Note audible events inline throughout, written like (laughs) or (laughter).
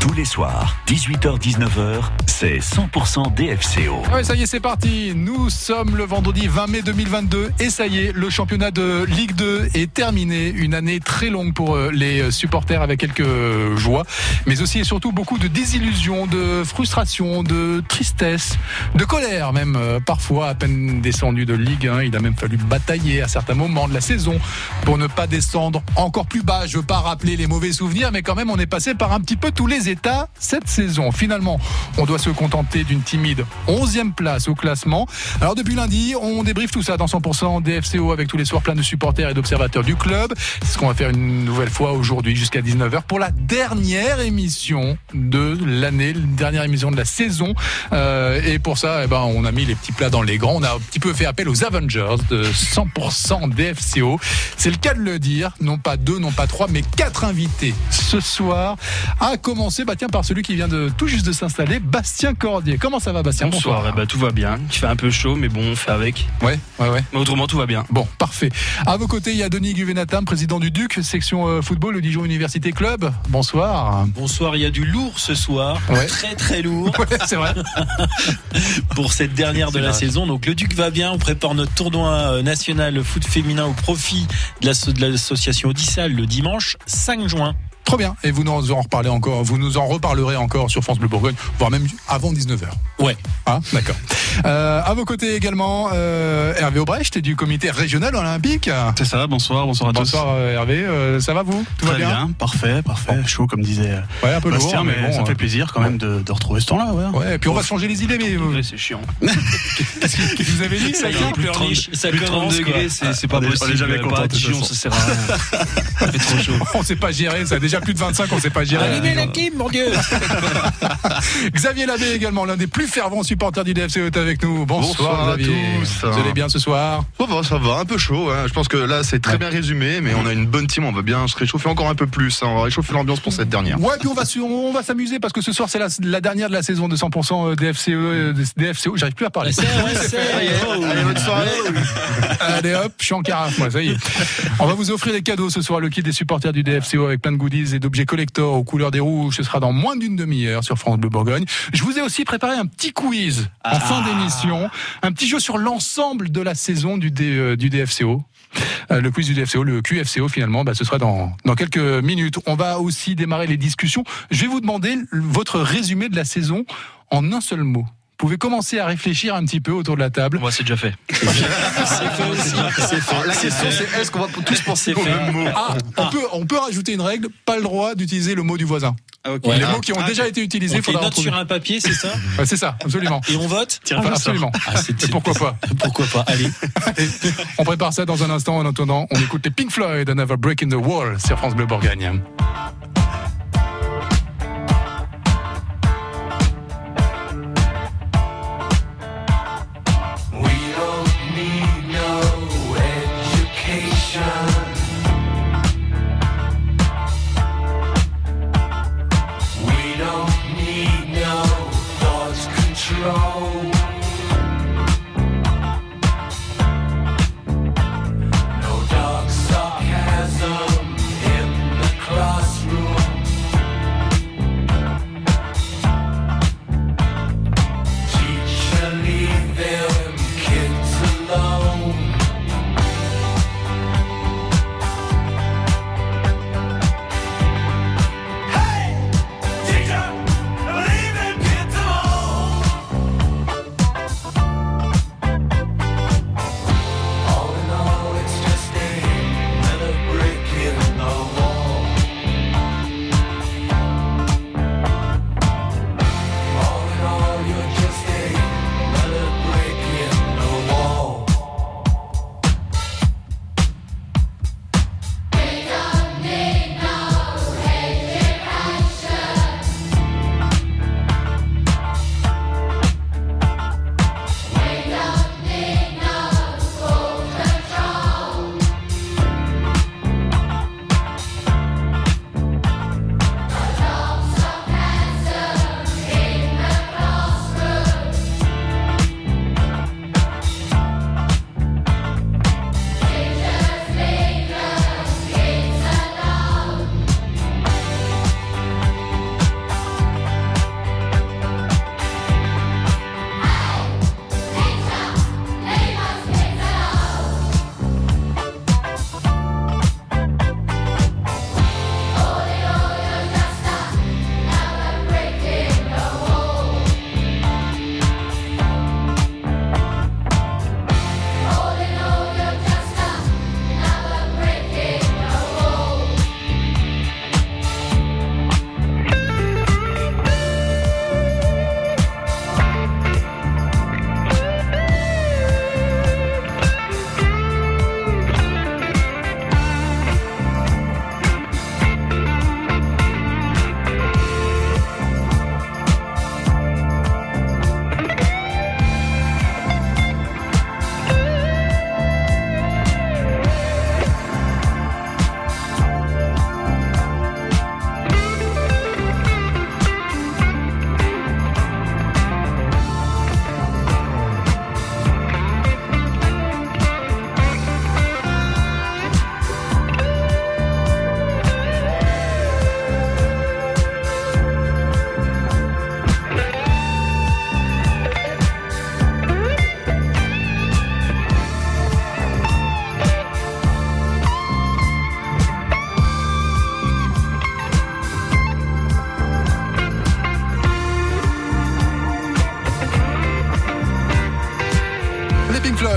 Tous les soirs, 18h-19h, c'est 100% DFCO. Ah ouais, ça y est, c'est parti. Nous sommes le vendredi 20 mai 2022 et ça y est, le championnat de Ligue 2 est terminé. Une année très longue pour euh, les supporters avec quelques joies, mais aussi et surtout beaucoup de désillusions, de frustration, de tristesse, de colère même. euh, Parfois, à peine descendu de Ligue 1, il a même fallu batailler à certains moments de la saison pour ne pas descendre encore plus bas. Je veux pas rappeler les mauvais souvenirs, mais quand même, on est passé par un petit peu tous les états cette saison. Finalement, on doit se contenter d'une timide 11e place au classement. Alors depuis lundi, on débriefe tout ça dans 100% DFCO avec tous les soirs plein de supporters et d'observateurs du club. C'est ce qu'on va faire une nouvelle fois aujourd'hui jusqu'à 19h pour la dernière émission de l'année, la dernière émission de la saison. Euh, et pour ça, eh ben, on a mis les petits plats dans les grands. On a un petit peu fait appel aux Avengers de 100% DFCO. C'est le cas de le dire. Non pas deux, non pas trois, mais quatre invités ce soir. À commencer, bah tiens, par celui qui vient de tout juste de s'installer, Bastien Cordier. Comment ça va, Bastien? Bonsoir, eh ben, tout va bien. Il fait un peu chaud, mais bon, on fait avec. Ouais, ouais, ouais. Mais autrement, tout va bien. Bon, parfait. À vos côtés, il y a Denis Guvenatam, président du Duc, section euh, football, le Dijon Université Club. Bonsoir. Bonsoir, il y a du lourd ce soir, Ouais. très très lourd (laughs) Ouais, c'est vrai. (laughs) pour cette dernière de la saison. Donc le Duc va bien, on prépare notre tournoi euh, national foot féminin au profit de l'association Odissal le dimanche 5 juin. Trop bien. Et vous nous en reparlez encore, vous nous en reparlerez encore sur France Bleu Bourgogne, voire même avant 19h. Ouais. Ah, d'accord. Euh, à vos côtés également, euh, Hervé Aubrecht du comité régional olympique. C'est ça, bonsoir, bonsoir à Bonsoir euh, Hervé, Euh, ça va vous? Tout tous. va Très bien, parfait, parfait, chaud comme disait Ouais, un peu Bastien, lourd, mais, mais bon, ça me euh, fait plaisir quand même de, de retrouver ce temps-là. Ouais. Ouais, et puis on va changer les idées, mais euh, c'est chiant. (laughs) qu'est-ce que vous avez dit? Ça y est, pleurniche, ça Plus de 30 commence quoi. degrés, c'est c'est pas On est- on est possible. jamais Pas content, toute Dijon, ça sert à rien. Il fait trop chaud. (laughs) on sait pas gérer, ça a plus de 25, on sait pas gérer. Allumez la clim, mon Dieu (laughs) Xavier Labbé également, l'un des plus fervents supporters du DFC est avec nous. Bonsoir, Bonsoir à Xavier. tous. Vous allez bien ce soir? Ça va, ça va, un peu chaud. hein. Je pense que là, c'est très bien résumé, mais on a une bonne team. On va bien se réchauffer encore un peu plus. hein. On va réchauffer l'ambiance pour cette dernière. Ouais, puis on va, on va s'amuser parce que ce soir c'est la, la dernière de la saison de 100% DFCE, DFCO. J'arrive plus à parler. C'est vrai, c'est Allez, bonne soirée. Allez hop, je suis en carafe, moi, ça y est. On va vous offrir des cadeaux ce soir, le kit des supporters du DFCO avec plein de goodies et d'objets collector aux couleurs des rouges. Ce sera dans moins d'une demi-heure sur France Bleu Bourgogne. Je vous ai aussi préparé un petit quiz en fin d'émission, un petit jeu sur l'ensemble de la saison du, D- euh, du DFCO. Euh, le quiz du DFCO, le QFCO finalement, bah, ce sera dans, dans quelques minutes. On va aussi démarrer les discussions. Je vais vous demander votre résumé de la saison en un seul mot. Vous pouvez commencer à réfléchir un petit peu autour de la table. Moi, c'est déjà fait. (laughs) C'est fait aussi. C'est fait. La question, c'est est-ce qu'on va tous penser au même mot Ah, on peut, on peut rajouter une règle, pas le droit d'utiliser le mot du voisin. Ouais. Les mots qui ont déjà été utilisés, On il faudra note sur un papier, c'est ça (laughs) Ouais, c'est ça, absolument. Et on vote Enfin, absolument. Ah, Et pourquoi pas (laughs) Pourquoi pas Allez. On prépare ça dans un instant. En attendant, on écoute les Pink Floyd, Another Break in the Wall sur France Bleu Bourgogne.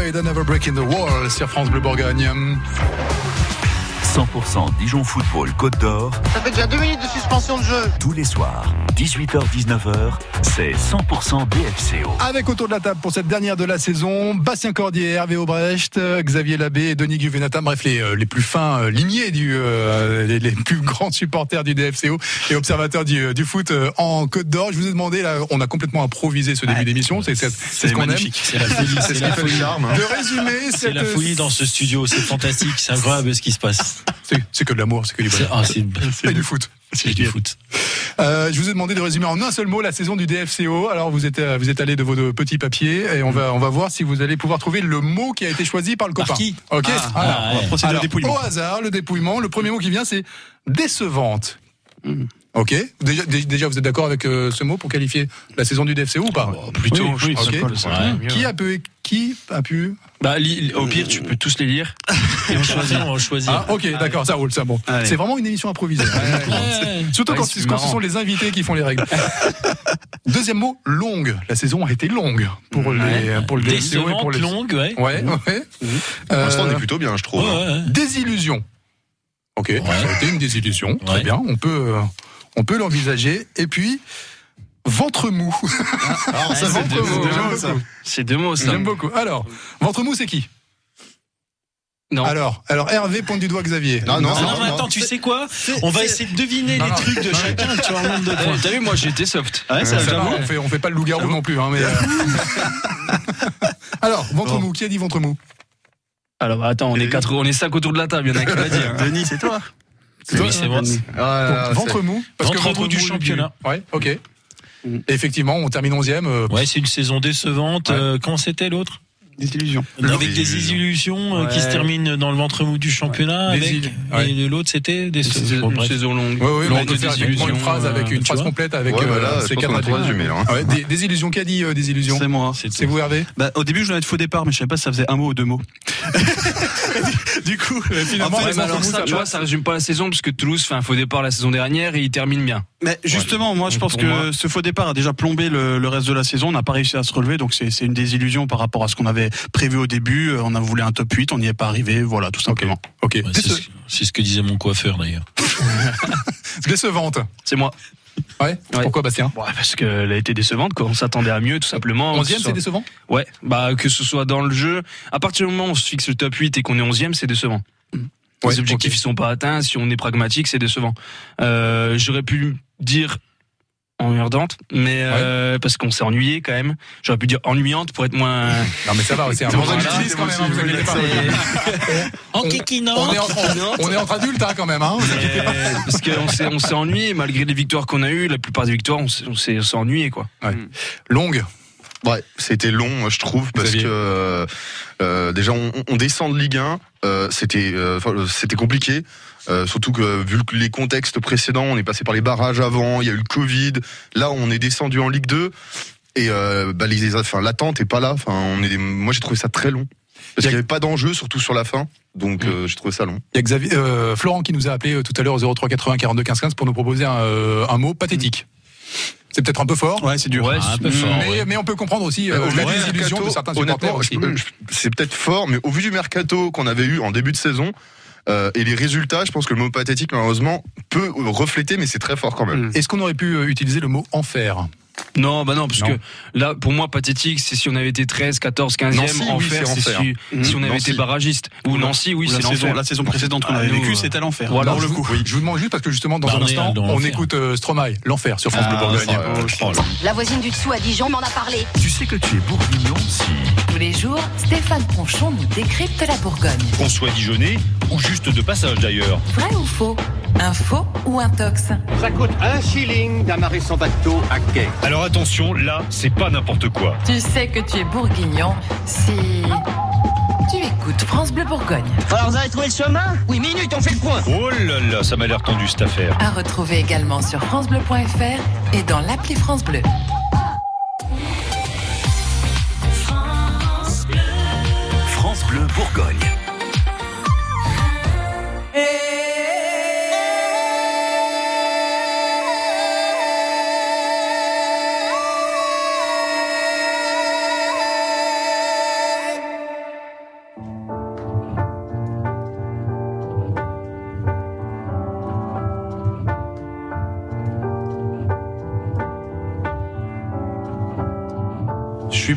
Floyd, Never Breaking the Wall sur France Bleu Bourgogne. 100% Dijon Football Côte d'Or, Ça fait déjà deux minutes de suspension de jeu. tous les soirs, 18h-19h, c'est 100% DFCO. Avec autour de la table pour cette dernière de la saison, Bastien Cordier, Hervé Aubrecht, euh, Xavier Labbé et Denis Guvenata, bref les, euh, les plus fins euh, lignées du, euh, les, les plus grands supporters du DFCO et observateurs du, du foot en Côte d'Or. Je vous ai demandé, là, on a complètement improvisé ce début d'émission, c'est c'est- c'est ce qu'on aime. magnifique. C'est la folie, (laughs) c'est ce qui fait le folie. charme. hein. De résumer, C'est cette- la folie dans ce studio, c'est fantastique, c'est incroyable ce qui se passe. C'est que de l'amour, c'est que du bonheur. ah, c'est- Et (laughs) du foot. c'est du foot. Euh, je vous ai demandé de résumer en un seul mot la saison du DFCO. Alors vous êtes euh, vous êtes allé de vos deux petits papiers et on va on va voir si vous allez pouvoir trouver le mot qui a été choisi par le Par copain. qui Ok. Ah, Alors, ah, On va procéder alors, au dépouillement. au hasard, le dépouillement. Le premier mot qui vient, c'est décevante. Hmm. Ok. Déjà, dé- déjà, vous êtes d'accord avec euh, ce mot pour qualifier la saison du DFCO ou pas Plutôt, Oui, je oui, pense ouais. Qui a pu qui a pu Bah, li- au pire, tu peux tous les lire. (laughs) Et on choisit, on choisit. Ah ok, d'accord, ça roule, ça bon. Allez. C'est vraiment une émission improvisée. Ouais. Surtout Ouais, quand, ce sont les invités qui font les règles. (laughs) Deuxième mot, longue. La saison a été longue pour les pour le DFCO et pour les longue, ouais. Ouais, ouais. Pour l'instant, on Euh, est plutôt bien, je trouve. Ouais, hein. ouais. Désillusion. Ok, ça a été une désillusion. Très bien, on peut, euh, on peut l'envisager. Et puis, ventre mou. Ça, ventre c'est mou, deux j'aime mots, beaucoup. ça. C'est deux mots, ça. J'aime beaucoup. Alors, ventre mou, c'est qui? Non. Alors, alors Hervé pointe du doigt Xavier. Non, non, Ah non, non, mais non. attends, tu sais quoi? On va essayer de deviner Non, les non. trucs de chacun, tu vois, en nombre de points. T'as vu, moi j'ai été soft. Ouais, ça, Ça va, j'avoue. on fait, on fait pas le loup-garou non plus. Hein, mais, euh. (laughs) alors, ventre mou, qui a dit ventre mou? Alors bah, attends, on est quatre, on est cinq autour de la table, il y en a qui l'a dit. hein. Denis, c'est toi. Oui, c'est vrai. Ah, Donc, ventre mou. Parce que Ventre mou du championnat. Ouais, ok. Mm. Effectivement, on termine 11e. euh, Ouais, c'est une saison décevante. Ouais. Euh, c'était l'autre? Désillusion. Avec des Désillusion. illusions euh, qui se terminent dans le ventre mou du championnat. Ouais. Avec, ouais. Et l'autre, c'était des bon, une saison longue. De faire effectivement une phrase avec euh, une phrase complète avec Ouais, euh, ces pense qu'on a quatre adjectifs. hein. Ah ouais, des, des illusions, qui a dit euh, des illusions C'est moi. C'est C'est vous Hervé? Bah, au début, je voulais être faux départ, mais je savais pas si ça faisait un mot ou deux mots. (laughs) du coup, finalement, ça tu vois, ça résume pas la saison parce que Toulouse fait un faux départ la saison dernière et il termine bien. mais justement, moi, je pense que moi- ce faux départ a déjà plombé le, le reste de la saison. On n'a pas réussi à se relever, donc c'est une désillusion par rapport à ce qu'on avait prévu au début. Euh, On a voulu un top 8, on n'y est pas arrivé. Voilà, tout simplement. Ok. Ouais, c'est ce- c'est ce que disait mon coiffeur d'ailleurs. (laughs) Décevante. C'est moi. Ouais. Ouais. Pourquoi Bastien? Ouais, parce qu'elle a été décevante, quoi. On s'attendait à mieux, tout simplement. 11e, Que ce c'est soit- décevant? Ouais, bah que ce soit dans le jeu. À partir du moment où on se fixe le top 8 et qu'on est 11e, c'est décevant. Ouais, Les objectifs ok. ils sont pas atteints. Si on est pragmatique, c'est décevant. Euh, J'aurais pu dire emmerdante, mais euh, parce qu'on s'est ennuyé quand même. J'aurais pu dire ennuyante pour être moins. (laughs) Non, mais ça va, c'est un exercice c'est quand même, hein, je vous voulais inquiétez pas. En On- kékinant On est entre, on est entre adultes hein, quand même. Hein. Parce qu'on s'est on s'est ennuyé malgré les victoires qu'on a eues. La plupart des victoires, on s'est ennuyé quoi. Longue. Ouais, c'était long, je trouve, parce que euh, euh, déjà on, on descend de Ligue 1, euh, c'était euh, c'était compliqué. Euh, surtout que vu le- les contextes précédents, on est passé par les barrages avant, il y a eu le Covid. Là, on est descendu en Ligue 2 et euh, bah, les, enfin, l'attente est pas là. Enfin, on est, moi j'ai trouvé ça très long parce Il y a- qu'il n'y avait pas d'enjeu, surtout sur la fin. Donc euh, j'ai trouvé ça long. Il y a Xavier, euh, Florent qui nous a appelé euh, tout à l'heure au 03 80 42 15 15 pour nous proposer un, euh, un mot pathétique. C'est peut-être un peu fort. Ouais, c'est dur. Ouais, un peu fort. Mais, ouais. mais on peut comprendre aussi euh, au vu la du désillusion mercato, de certains supporters honnêtement, aussi. je- je- c'est peut-être fort, mais au vu du mercato qu'on avait eu en début de saison euh, et les résultats, je pense que le mot pathétique, malheureusement, peut refléter, mais c'est très fort quand même. Est-ce qu'on aurait pu euh, utiliser le mot enfer? Non, bah non, parce Non. que là, pour moi, pathétique, c'est si on avait été 13, 14, 15e, Nancy, oui, enfer, c'est c'est enfer. si, si on avait Nancy. été barragiste. Ou Nancy, oui, la, c'est saison, l'enfer. la saison précédente qu'on Ah, avait vécue, euh, c'était l'enfer. voilà. Pour le je, coup. vous, je vous demande juste parce que justement dans un instant on écoute euh, Stromae, l'enfer sur France Bleu Ah, Bourgogne. oh, oh. La voisine du dessous à Dijon m'en a parlé. Tu sais que tu es bourguignon si... Tous les jours, Stéphane Ponchon nous décrypte la Bourgogne. Qu'on soit Dijonais ou juste de passage d'ailleurs. Vrai ou faux? Un faux ou un tox? Ça coûte un shilling d'amarrer son bateau à quai. Alors attention, là, c'est pas n'importe quoi. Tu sais que tu es bourguignon si tu écoutes France Bleu Bourgogne. Alors vous avez trouvé le chemin Oui, minute, on fait le point. Oh là là, ça m'a l'air tendu cette affaire. À retrouver également sur francebleu.fr et dans l'appli France Bleu. France Bleu Bourgogne.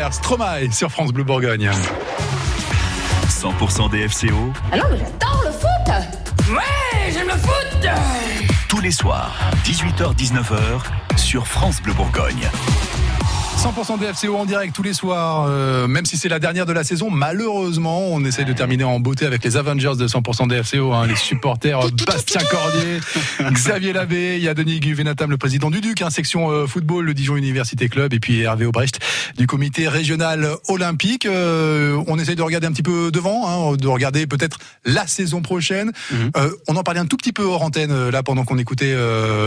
L'enfer, Stromae sur France Bleu Bourgogne. 100% DFCO, Ah non, mais j'adore le foot Ouais, j'aime le foot tous les soirs, 18h-19h, sur France Bleu Bourgogne. 100% DFCO en direct tous les soirs, euh, même si c'est la dernière de la saison. Malheureusement, on essaie de terminer en beauté avec les Avengers de 100% DFCO, hein, les supporters euh, Bastien Cordier, (laughs) Xavier Labbé, il y a Denis Guvenatam, le président du Duc, hein, section euh, football, le Dijon Université Club, et puis Hervé Aubrecht du comité régional olympique. Euh, on essaie de regarder un petit peu devant, hein, de regarder peut-être la saison prochaine. Euh, on en parlait un tout petit peu hors antenne là pendant qu'on écoutait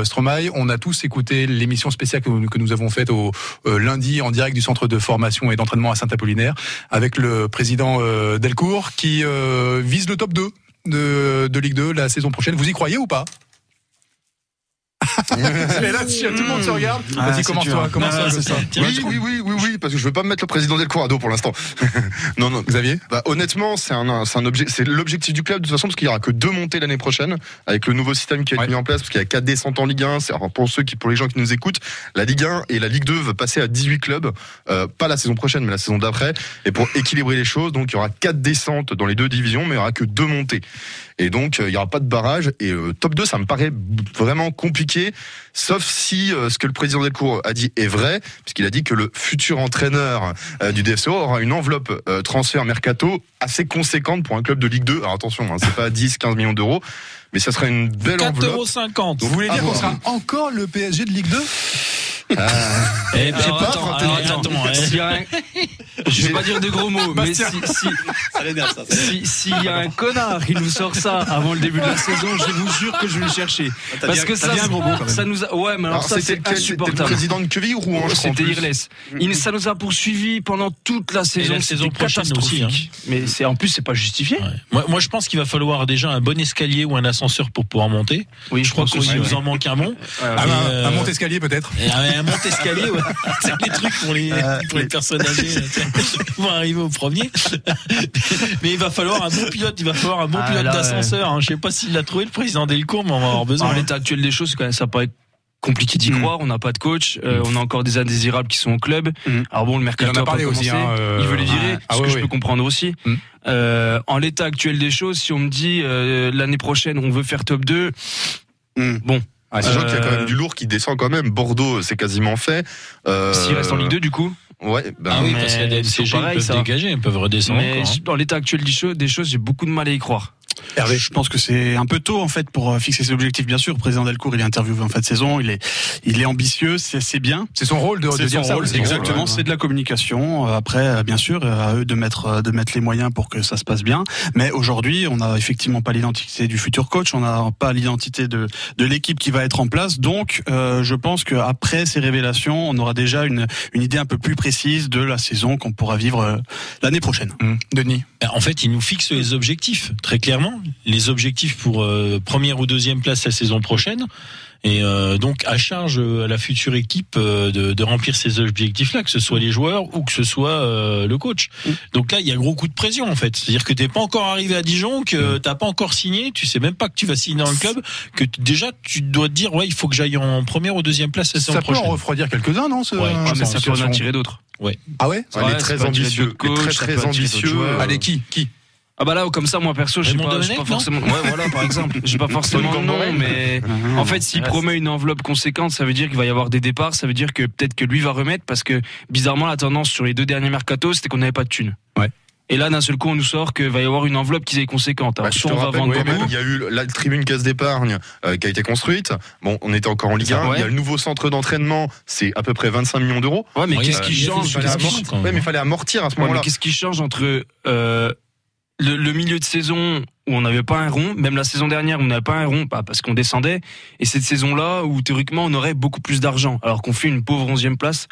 Stromae. On a tous écouté l'émission spéciale que, que nous avons faite au euh, en direct du centre de formation et d'entraînement à Saint-Apollinaire avec le président euh, Delcourt qui euh, vise le top 2 de, de Ligue 2 la saison prochaine. Vous y croyez ou pas? (laughs) Mais là, tout le monde se regarde, Ah, vas-y, c'est commence-toi, dur. commence-toi, Ah, c'est Augustin. ça. Oui, oui, oui, oui, oui, parce que je veux pas mettre le président Delcourt à dos pour l'instant. (laughs) non, non. Xavier? bah, Honnêtement, c'est un, c'est un objet, c'est l'objectif du club de toute façon, parce qu'il y aura que deux montées l'année prochaine, avec le nouveau système qui a été mis en place, parce qu'il y a quatre descentes en Ligue 1. C'est, alors, pour ceux qui, pour les gens qui nous écoutent, la Ligue 1 et la Ligue 2 veut passer à 18 clubs, euh, pas la saison prochaine, mais la saison d'après, et pour équilibrer les choses, donc il y aura quatre descentes dans les deux divisions, mais il y aura que deux montées. Et donc, euh, il y aura pas de barrage. Et euh, top 2, ça me paraît vraiment compliqué, sauf si euh, ce que le président Delcourt a dit est vrai, puisqu'il a dit que le futur entraîneur euh, du DFCO aura une enveloppe euh, transfert mercato assez conséquente pour un club de Ligue 2. Alors attention, hein, c'est pas (laughs) 10, 15 millions d'euros, mais ça sera une belle 4,50 enveloppe. euros. Vous voulez dire qu'on sera encore le PSG de Ligue 2 Eh ben, Alors, pas, attends, alors, attends, attends, hein. un- Je vais pas dire de gros mots, mais si, si, si- s'il y a un connard qui nous sort ça avant le début de la saison, je vous jure que je vais le chercher. T'as Parce que ça, dit un gros mot, ça nous a, ouais, mais alors, Alors, ça, c'était c'est le président de Queville ou Rouen, C'était. Irles. Il, ça nous a poursuivi pendant toute la saison. la saison prochaine aussi, catastrophique. Mais c'est, en plus, c'est pas justifié. Moi, moi, je pense qu'il va falloir déjà un bon escalier ou un ascenseur pour pouvoir monter. Oui, je crois aussi, nous ouais. en manque un bon. Ah, un- euh, Un monte-escalier peut-être un monte-escalier, ouais. (laughs) C'est les trucs pour les, Euh, pour les personnes âgées. (laughs) vont arriver au premier. (laughs) Mais il va falloir un bon pilote, il va falloir un bon Ah, pilote d'ascenseur. hein. Je sais pas s'il l'a trouvé, le président Delcourt, mais on va avoir besoin. En l'état actuel des choses, quand même, ça paraît compliqué d'y Mm. croire. On n'a pas de coach, euh, on a encore des indésirables qui sont au club. Mm. Alors bon, le Il mercato en a parlé aussi. hein, euh, Il veut les virer, ah ce que je peux comprendre aussi. Euh, en l'état actuel des choses, si on me dit euh, l'année prochaine on veut faire top 2, Hmm. bon, Ah, Sachant qu'il y a quand Euh, même du lourd qui descend quand même. Bordeaux, c'est quasiment fait. Euh, s'il reste en Ligue 2 du coup. Ouais, ben, Ah oui, parce qu'il y a des c'est MCG, pareil, ils peuvent ça. dégager, ils peuvent redescendre Mais encore, hein. dans l'état actuel des choses, des choses, j'ai beaucoup de mal à y croire. Hervé. Je pense que c'est un peu tôt en fait pour euh, fixer ses objectifs. Bien sûr, le président Delcourt, il est interviewé en fin de saison, il est, il est ambitieux, c'est c'est bien. C'est son rôle de, de dire son ça rôle, aussi. exactement. Ouais. C'est de la communication. Euh, Après, euh, bien sûr, à eux de mettre de mettre les moyens pour que ça se passe bien. Mais aujourd'hui, on n'a effectivement pas l'identité du futur coach. On n'a pas l'identité de de l'équipe qui va être en place. Donc, euh, je pense qu'après ces révélations, on aura déjà une une idée un peu plus précise de la saison qu'on pourra vivre l'année prochaine. Hum, Denis. Ben, En fait, il nous fixe les objectifs, très clairement. Les objectifs pour euh, première ou deuxième place la saison prochaine. Et euh, donc, à charge euh, à la future équipe de, de remplir ces objectifs-là, que ce soit les joueurs ou que ce soit euh, le coach. Donc là, il y a gros coup de pression, en fait. C'est-à-dire que t'es pas encore arrivé à Dijon, que t'as pas encore signé, tu sais même pas que tu vas signer dans le club, que déjà, tu dois te dire, ouais, il faut que j'aille en première ou deuxième place la saison Ça peut en prochaine. refroidir quelques-uns, non ce, Ouais, Ah, mais ça peut en attirer d'autres. Ah ouais? Ouais, est Ouais, très ambitieux. est très très ambitieux. joueurs. Allez, qui? Qui? Ah bah là, comme ça, moi perso, je Raymond pas, pas forcément. Ouais, voilà, par exemple, j'ai pas (laughs) forcément le nom, mais en fait, s'il Ouais, promet une enveloppe conséquente, ça veut dire qu'il va y avoir des départs, ça veut dire que peut-être que lui va remettre, parce que bizarrement, la tendance sur les deux derniers mercatos, c'était qu'on n'avait pas de thunes. Ouais. Et là, d'un seul coup, on nous sort qu'il va y avoir une enveloppe qui est conséquente. Alors, Bah, je soit te on va rappelle vendre même, beaucoup. il y a eu la tribune caisse d'épargne euh, qui a été construite. Bon, on était encore en Ligue 1. Ouais. Il y a le nouveau centre d'entraînement, c'est à peu près 25 millions d'euros. Ouais, mais Ouais, qu'est-ce a- qui change. Ouais, mais il fallait amortir à ce moment-là. qu'est-ce qui change entre euh, le, milieu de saison où on n'avait pas un rond, même la saison dernière où on n'avait pas un rond, pas parce qu'on descendait, et cette saison-là où théoriquement on aurait beaucoup plus d'argent, alors qu'on fait une pauvre onzième place.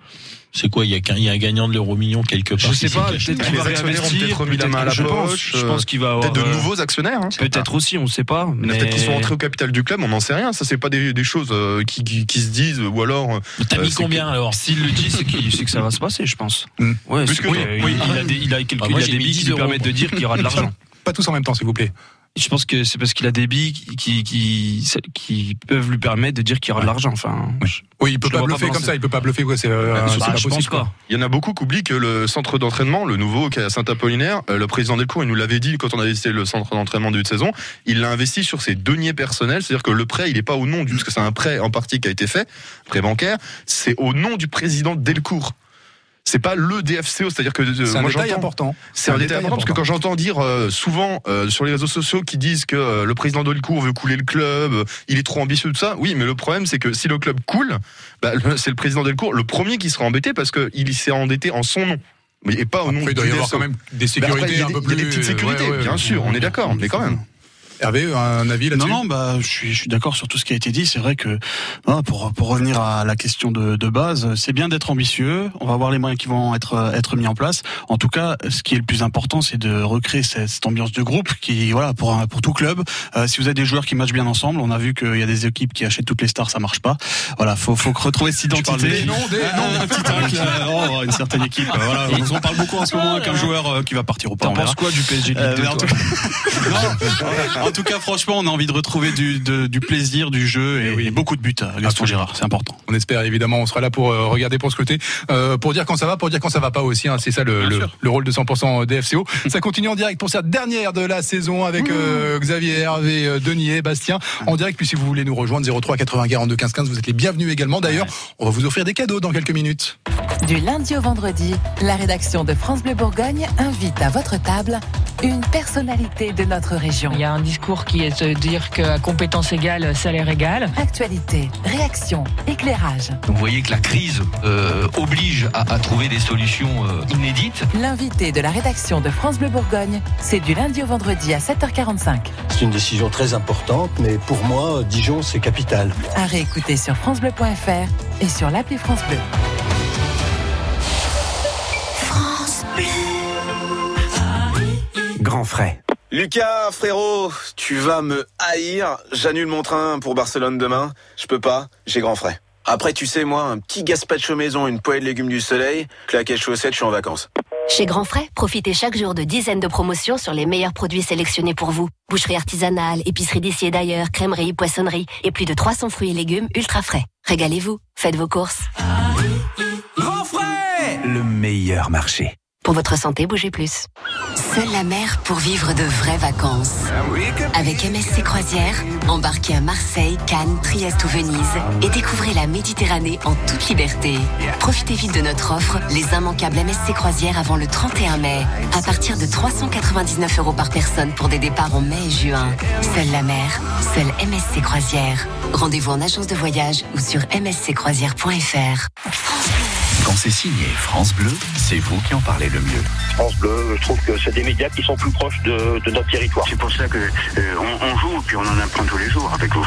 C'est quoi Il y, a il y a un gagnant de l'euro million quelque part. Je sais pas, peut-être qu'il va ont réinvestir, peut-être remis la main à la je pense, je pense qu'il va avoir Peut-être de euh, nouveaux actionnaires. hein. Peut-être aussi, on ne sait pas. Mais Peut-être qu'ils sont entrés au capital du club, on n'en sait rien. Ça, c'est pas des, des choses euh, qui, qui, qui se disent, ou alors. euh, T'as Euh, mis combien alors S'il le dit, c'est que ça va se passer, je pense. Ouais, Plus c'est que que- toi. il, Oui. il a des, il a quelques, Bah, moi, il a j'ai des billes qui 10 lui euros, permettent de dire qu'il y aura de (laughs) l'argent. Pas tous en même temps, s'il vous plaît. Je pense que c'est parce qu'il a des billes qui, qui, qui, qui peuvent lui permettre de dire qu'il y aura de l'argent. Enfin, Oui, il peut pas bluffer pas comme ça, il peut pas bluffer quoi, c'est euh, Bah, c'est bah, pas je pense possible. quoi. Il y en a beaucoup qui oublient que le centre d'entraînement, le nouveau qui est à Saint-Apollinaire, euh, le président Delcourt, il nous l'avait dit quand on avait visité le centre d'entraînement début de saison, il l'a investi sur ses deniers personnels, c'est-à-dire que le prêt, il n'est pas au nom du, parce que c'est un prêt en partie qui a été fait, prêt bancaire, c'est au nom du président Delcourt. C'est pas le DFCO, c'est-à-dire que euh, C'est un moi détail important. C'est un détail important parce que quand j'entends dire euh, souvent euh, sur les réseaux sociaux qui disent que euh, le président Delcourt veut couler le club, euh, il est trop ambitieux tout ça. Oui, mais le problème c'est que si le club coule, bah, (laughs) c'est le président Delcourt le premier qui sera embêté parce qu'il s'est endetté en son nom. Mais et pas au nom Après, il du doit y avoir quand même des Bah, après, sécurités il y a un des- peu il y a plus. des petites sécurités, ouais, ouais, bien ouais. sûr, on est d'accord, mais quand même. Hervé, un avis Non, là-dessus non, bah, je suis, je suis d'accord sur tout ce qui a été dit. C'est vrai que, voilà, pour, pour revenir à la question de, de base, c'est bien d'être ambitieux. On va voir les moyens qui vont être, être mis en place. En tout cas, ce qui est le plus important, c'est de recréer cette, cette ambiance de groupe qui, voilà, pour, un- pour tout club. Euh, si vous avez des joueurs qui matchent bien ensemble, on a vu qu'il y a des équipes qui achètent toutes les stars, ça marche pas. Voilà, faut, faut retrouver cette identité. des noms, des Ah, noms. un petit tacle, (laughs) euh, oh, une certaine équipe. euh, Voilà, on parle beaucoup en ce moment qu'un joueur euh, qui va partir au pas. T'en on penses quoi du PSG de Euh, Ligue 2, mais en, toi tout cas, (laughs) Non, en tout cas, franchement, on a envie de retrouver du, de- du plaisir, du jeu et, et beaucoup de buts. à Gaston. Gérard, c'est important. On espère évidemment, on sera là pour euh, regarder, pour scruter, euh, pour dire quand ça va, pour dire quand ça va pas aussi. hein. c'est ça le, rôle de 100% DFCO. ça continue en direct pour cette dernière de la saison avec euh, Xavier, Hervé, Denis et Bastien en direct. Puis si vous voulez nous rejoindre 03 80 42 15 15, vous êtes les bienvenus également. D'ailleurs, on va vous offrir des cadeaux dans quelques minutes. Du lundi au vendredi, la rédaction de France Bleu Bourgogne invite à votre table une personnalité de notre région. Il y a un discours qui est de dire qu'à compétence égale, salaire égal. Actualité, réaction, éclairage. Vous voyez que la crise euh, oblige à, à trouver des solutions euh, inédites. L'invité de la rédaction de France Bleu Bourgogne, c'est du lundi au vendredi à 7h45. C'est une décision très importante, mais pour moi, Dijon, c'est capital. À réécouter sur FranceBleu.fr et sur l'appli France Bleu. France Grand frais. Lucas, frérot, tu vas me haïr. J'annule mon train pour Barcelone demain. Je peux pas, j'ai grand frais. Après, tu sais, moi, un petit gazpacho maison, une poêle de légumes du soleil, claquette chaussette, je suis en vacances. Chez Grand Frais, profitez chaque jour de dizaines de promotions sur les meilleurs produits sélectionnés pour vous. Boucherie artisanale, épicerie d'ici et d'ailleurs, crèmerie, poissonnerie et plus de 300 fruits et légumes ultra frais. Régalez-vous, faites vos courses. Grand frais Le meilleur marché. Pour votre santé, bougez plus. Seule la mer pour vivre de vraies vacances. Avec MSC Croisière, embarquez à Marseille, Cannes, Trieste ou Venise et découvrez la Méditerranée en toute liberté. Profitez vite de notre offre, les immanquables MSC Croisière avant le 31 mai, à partir de 399 euros par personne pour des départs en mai et juin. Seule la mer, seule MSC Croisière. Rendez-vous en agence de voyage ou sur msccroisière.fr. Quand c'est signé France Bleu, c'est vous qui en parlez le mieux. France Bleu, je trouve que c'est des médias qui sont plus proches de, de notre territoire. C'est pour ça que euh, on, on joue puis on en apprend tous les jours avec vous.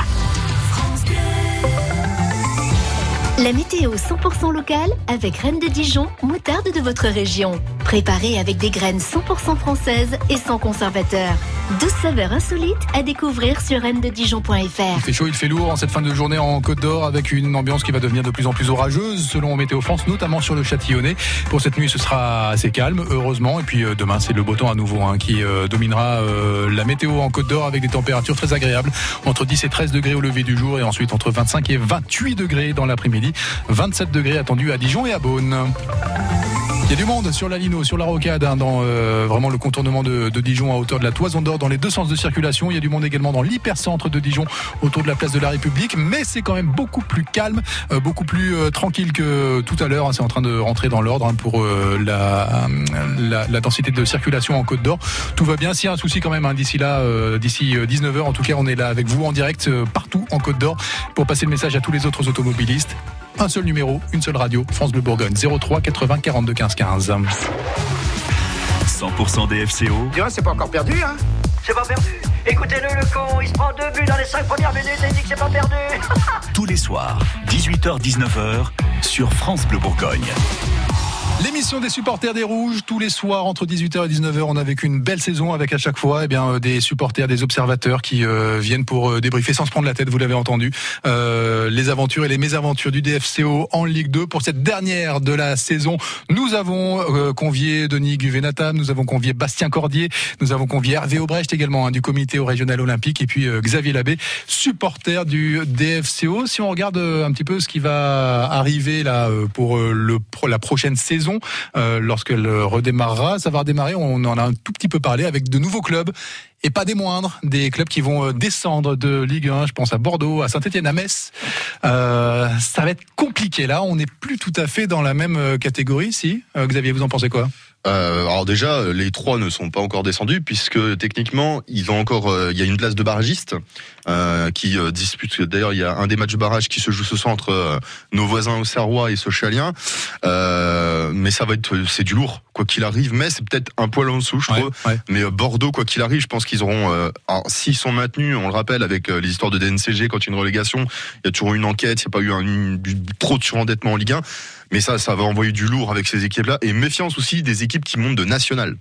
La météo 100% locale avec Reine de Dijon, moutarde de votre région. Préparée avec des graines 100% françaises et sans conservateur. 12 saveurs insolites à découvrir sur Il reine-de-dijon.fr. fait chaud, il fait lourd en cette fin de journée en Côte d'Or avec une ambiance qui va devenir de plus en plus orageuse selon Météo France, notamment sur le Châtillonnais. Pour cette nuit, ce sera assez calme, heureusement. Et puis euh, demain, c'est le beau temps à nouveau hein, qui euh, dominera euh, la météo en Côte d'Or avec des températures très agréables, entre 10 et 13 degrés au lever du jour et ensuite entre 25 et 28 degrés dans l'après-midi. 27 degrés attendus à Dijon et à Beaune. Il y a du monde sur la Lino, sur la rocade, hein, dans euh, vraiment le contournement de, Dijon à hauteur de la Toison d'Or, dans les deux sens de circulation. Il y a du monde également dans l'hypercentre de Dijon, autour de la place de la République, mais c'est quand même beaucoup plus calme, euh, beaucoup plus euh, tranquille que tout à l'heure. hein. c'est en train de rentrer dans l'ordre hein, pour la, la, la densité de circulation en Côte d'Or. Tout va bien. S'il y a un souci quand même, hein, d'ici là, d'ici 19h, en tout cas, on est là avec vous en direct partout en Côte d'Or pour passer le message à tous les autres automobilistes. Un seul numéro, une seule radio, France Bleu Bourgogne, 03 80 42 15 15. 100% DFCO. Tu vois, c'est pas encore perdu, hein C'est pas perdu. Écoutez-le, le con, il se prend deux buts dans les cinq premières minutes et il dit que c'est pas perdu. (laughs) Tous les soirs, 18h-19h, sur France Bleu Bourgogne. L'émission des supporters des Rouges, tous les soirs entre 18h et 19h, on a vécu une belle saison avec à chaque fois eh bien, euh, des supporters, des observateurs qui euh, viennent pour euh, débriefer sans se prendre la tête, vous l'avez entendu, euh, les aventures et les mésaventures du DFCO en Ligue 2. Pour cette dernière de la saison, nous avons euh, convié Denis Guvenatam, nous avons convié Bastien Cordier, nous avons convié Hervé Aubrecht également hein, du comité au régional olympique et puis euh, Xavier Labbé, supporter du DFCO. Si on regarde un petit peu ce qui va arriver là pour le, pro- la prochaine saison, euh, lorsqu'elle redémarrera, ça va redémarrer, on en a un tout petit peu parlé avec de nouveaux clubs et pas des moindres, des clubs qui vont euh, descendre de Ligue 1. Je pense à Bordeaux, à Saint-Etienne, à Metz. Euh, ça va être compliqué là. On n'est plus tout à fait dans la même catégorie. Si Xavier, vous en pensez quoi? Euh, alors déjà, les trois ne sont pas encore descendus puisque techniquement, ils ont encore, euh, il y a une place de barragiste euh, qui euh, dispute. D'ailleurs, il y a un des matchs de barrage qui se joue ce soir entre euh, nos voisins auxerrois et Sochaliens. Euh, mais ça va être, c'est du lourd quoi qu'il arrive. Mais c'est peut-être un poil en dessous, je trouve. Mais Bordeaux, quoi qu'il arrive, je pense qu'ils auront. Alors, s'ils sont maintenus, on le rappelle avec les histoires de DNCG quand il y a une relégation, il y a toujours une enquête. Il n'y a pas eu un, une- trop de surendettement en Ligue 1. Mais ça, ça va envoyer du lourd avec ces équipes-là. Et méfiance aussi des équipes qui montent de national.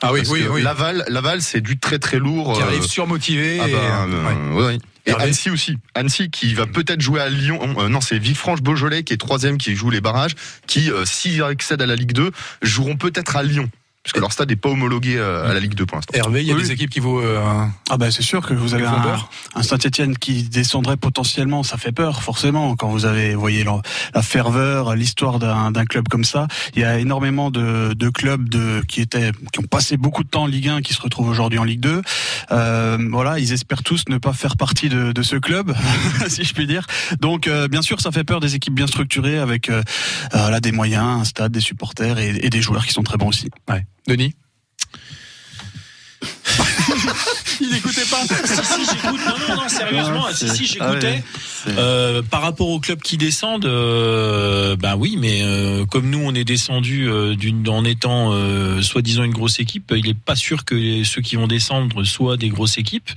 Ah oui, Parce oui, que oui. Laval, Laval, c'est du très très lourd. Qui arrive surmotivé. ah et, bah, euh, euh, ouais. ouais, ouais. Et Hervé Annecy aussi. Annecy qui va peut-être jouer à Lyon. Euh, non, c'est Villefranche-Beaujolais qui est troisième, qui joue les barrages, qui, euh, s'ils accèdent à la Ligue 2, joueront peut-être à Lyon. Parce que leur stade n'est pas homologué euh, à la Ligue 2 pour l'instant. Hervé, il y a Oui. des équipes qui vont. euh, Ah ben c'est sûr que vous avez un, peur. un Saint-Etienne qui descendrait potentiellement, ça fait peur forcément quand vous avez, vous voyez la, la ferveur, l'histoire d'un club comme ça. Il y a énormément de, de clubs de qui étaient qui ont passé beaucoup de temps en Ligue 1 qui se retrouvent aujourd'hui en Ligue 2. Euh, voilà, ils espèrent tous ne pas faire partie de, de ce club, (laughs) si je puis dire. Donc euh, bien sûr, ça fait peur des équipes bien structurées avec euh, euh, là des moyens, un stade, des supporters et, et des joueurs qui sont très bons aussi. Ouais. Denis (laughs) Il n'écoutait pas. si, si, j'écoute. Non, non, non, sérieusement. Ah, si, si, ah j'écoutais. Euh, par rapport aux clubs qui descendent, euh, ben oui, mais euh, comme nous, on est descendu euh, en étant euh, soi-disant une grosse équipe, il n'est pas sûr que ceux qui vont descendre soient des grosses équipes.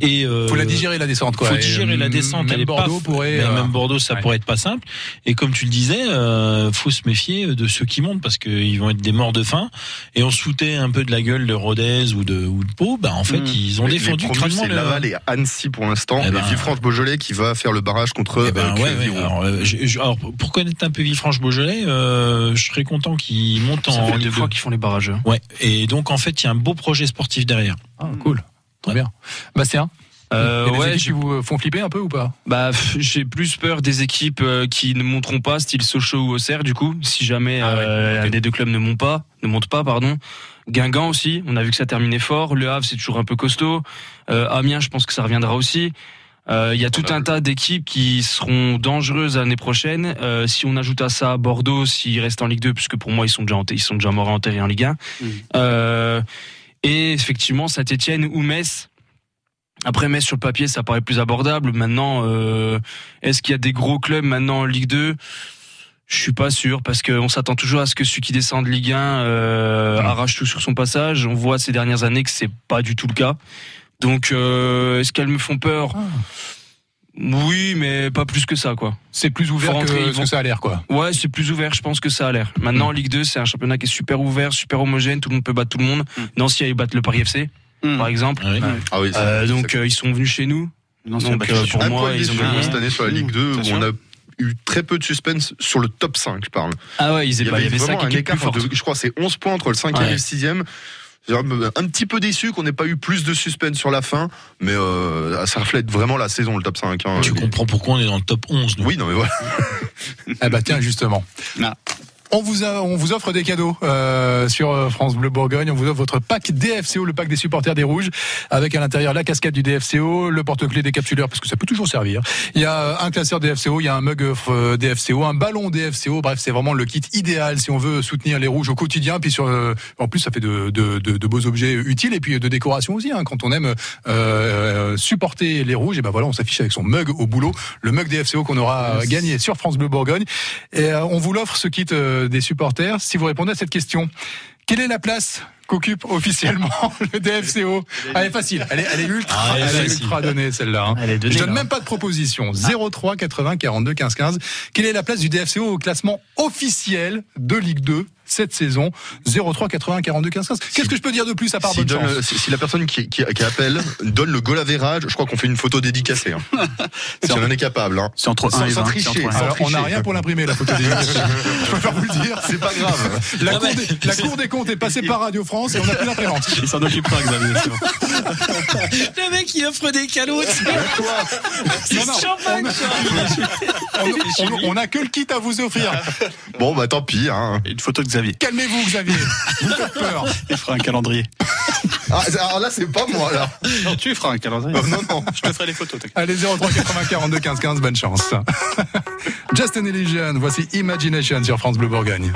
Et euh, Ah Faut la digérer la descente quoi. faut Et, digérer la descente. Même elle Bordeaux pas, pourrait. mais même Bordeaux, ça ouais. pourrait être pas simple. Et comme tu le disais, euh, faut se méfier de ceux qui montent parce qu'ils vont être des morts de faim. Et on se foutait un peu de la gueule de Rodez ou de ou de Pau. Ben en fait, Mm. ils ont Les- défendu les promus, Laval et Annecy pour l'instant. Eh et ben- Villefranche-Beaujolais qui va faire le barrage contre Eh ben, euh, ouais, ouais. Clermont. Alors, euh, je- je- alors, pour connaître un peu Villefranche-Beaujolais, euh, je serais content qu'ils montent Ça en fait deux fois 2. qu'ils font les barrages. hein. Ouais. Et donc en fait, il y a un beau projet sportif derrière. Ah, cool. Très bien. Bastien Euh, des ouais, qui vous font flipper un peu ou pas? Bah, j'ai plus peur des équipes euh, qui ne monteront pas, style Sochaux ou Auxerre, du coup, si jamais Ah euh, des deux clubs ne monte pas, ne monte pas, pardon. Guingamp aussi, on a vu que ça terminait fort. Le Havre, c'est toujours un peu costaud. Euh, Amiens, je pense que ça reviendra aussi. Euh, Il y a tout un tas d'équipes qui seront dangereuses l'année prochaine. Euh, si on ajoute à ça Bordeaux, s'ils restent en Ligue 2, puisque pour moi ils sont déjà ils sont déjà morts et enterrés en Ligue 1. Euh, et effectivement, Saint-Etienne ou Metz. Après Metz sur le papier, ça paraît plus abordable. Maintenant, est-ce qu'il y a des gros clubs maintenant en Ligue 2 Je suis pas sûr parce qu'on s'attend toujours à ce que celui qui descend de Ligue 1 euh, arrache tout sur son passage. On voit ces dernières années que c'est pas du tout le cas. Donc, euh, est-ce qu'elles me font peur Oui, mais pas plus que ça, quoi. C'est plus ouvert rentrer, que vont- que ça a l'air, quoi. Ouais, c'est plus ouvert, je pense que ça a l'air. Maintenant, en Ligue 2, c'est un championnat qui est super ouvert, super homogène, tout le monde peut battre tout le monde. Nancy, ils battent le Paris FC, par exemple. Ah oui, Euh, donc, euh, ils sont venus chez nous. A donc, battu euh, pour un moi, ils ont gagné. cette année sur la Ligue 2 où Bien sûr. on a eu très peu de suspense sur le top 5, je parle. Ah ouais, ils- il y avait, il y avait vraiment cinq un équipes écart je crois c'est 11 points entre le 5e et le 6e. C'est un, petit peu déçu qu'on n'ait pas eu plus de suspense sur la fin, mais euh, ça reflète vraiment la saison, le top 5. hein. Tu comprends pourquoi on est dans le top 11. nous. Oui, non mais voilà. Eh bah tiens, justement. On vous, a- on vous offre des cadeaux euh, sur euh, France Bleu Bourgogne. On vous offre votre pack DFCO, le pack des supporters des Rouges, avec à l'intérieur la casquette du DFCO, le porte-clés des capsuleurs, parce que ça peut toujours servir. Il y a euh, un classeur DFCO, il y a un mug euh, DFCO, un ballon DFCO. Bref, c'est vraiment le kit idéal si on veut soutenir les Rouges au quotidien. Puis sur, euh, en plus, ça fait de, de, de, de beaux objets utiles et puis de décoration aussi. Hein, quand on aime euh, supporter les Rouges, et ben voilà, on s'affiche avec son mug au boulot, le mug DFCO qu'on aura euh, gagné sur France Bleu Bourgogne. Et euh, on vous l'offre ce kit euh, des supporters si vous répondez à cette question. Quelle est la place qu'occupe officiellement (laughs) le DFCO Elle est facile, elle est, elle est ultra, Ah, elle est elle est facile. ultra donnée celle-là. hein. Je donne là. même pas de proposition. 03 80 42 15 15. Quelle est la place du DFCO au classement officiel de Ligue 2 cette saison 03 80 42 15 15. Qu'est-ce que je peux dire de plus à part Si, bonne donne chance le- si- si la personne qui, qui, qui appelle (laughs) donne le goal je crois qu'on fait une photo dédicacée. Hein. (laughs) si on en est capable. Hein. C'est entre sans, un et sans vingt, tricher. c'est entre un et sans Alors, on n'a rien pour l'imprimer, la photo des (laughs) Je préfère vous le dire. C'est pas grave. La, cour des, la Cour des comptes est passée par Radio France et on n'a plus l'imprimante. Il s'en occupera, Xavier. c'est bon. Le mec, il offre des calots. C'est Non, non, champagne, On, on- on a que le kit à vous offrir. Bon, bah tant pis. Hein. Une photo de Xavier. Calmez-vous, Xavier. (laughs) Vous faites peur. Il fera un calendrier. Ah, alors là, c'est pas moi. Là. Non, tu feras un calendrier. Non, non. Je te ferai les photos. Allez, 03 80 42 15 15, bonne chance. Just an Illusion, voici Imagination sur France Bleu Bourgogne.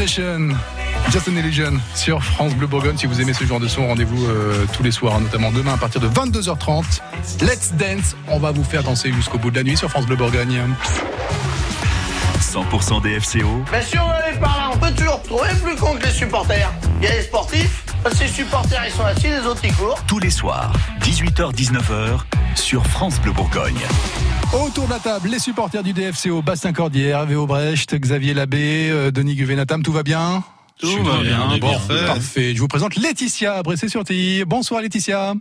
Imagination. Just an Illusion sur France Bleu Bourgogne. Si vous aimez ce genre de son, rendez-vous euh, tous les soirs, notamment demain à partir de 22h30. Let's Dance. On va vous faire danser jusqu'au bout de la nuit sur France Bleu Bourgogne. 100% DFCO. Mais si on allait par là, on peut toujours trouver plus con que les supporters. Il y a les sportifs, ces supporters ils sont assis, les autres ils courent. Tous les soirs, 18h-19h sur France Bleu Bourgogne. Autour de la table, les supporters du DFCO, Bastien Cordier, Hervé Aubrecht, Xavier Labbé, euh, Denis Guvenatam, tout va bien Tout va bien, Bon, parfait. parfait. Je vous présente Laetitia Bressé-sur-Tille. Bonsoir Laetitia.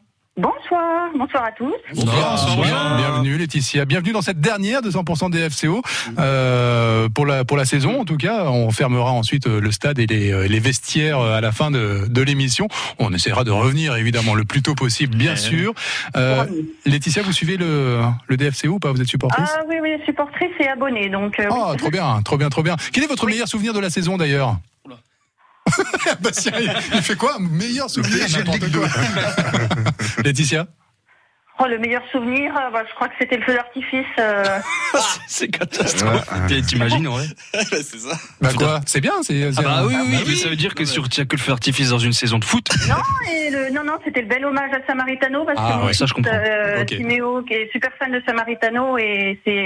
Bonsoir, bonsoir à tous. Bien- Bienvenue Laetitia, bienvenue dans cette dernière de 100% DFCO euh, pour la pour la saison en tout cas. On fermera ensuite euh, le stade et les, euh, les vestiaires à la fin de, de l'émission. On essaiera de revenir évidemment le plus tôt possible, bien sûr. Euh, Laetitia, vous suivez le, le DFCO ou pas? Vous êtes supportrice? Ah oui, oui, supportrice et abonnée, donc. euh, Ah, oui. trop bien, trop bien, trop bien. Quel est votre meilleur souvenir de la saison d'ailleurs? (laughs) Bastien, il, il fait quoi Meilleur souvenir n'importe quoi. (laughs) Laetitia Oh, le meilleur souvenir, euh, bah, je crois que c'était le feu d'artifice. euh, (laughs) C'est catastrophe. T'es- T'imagines, ouais. c'est ça. Bah quoi C'est bien, c'est. c'est Ah bah un- oui, oui, oui, mais ça veut dire que sur tu as que le feu d'artifice dans une saison de foot. non, et le, non, non, c'était le bel hommage à Samaritano parce Ah que ouais, ça, je comprends. euh. Timéo, qui est super fan de Samaritano et c'est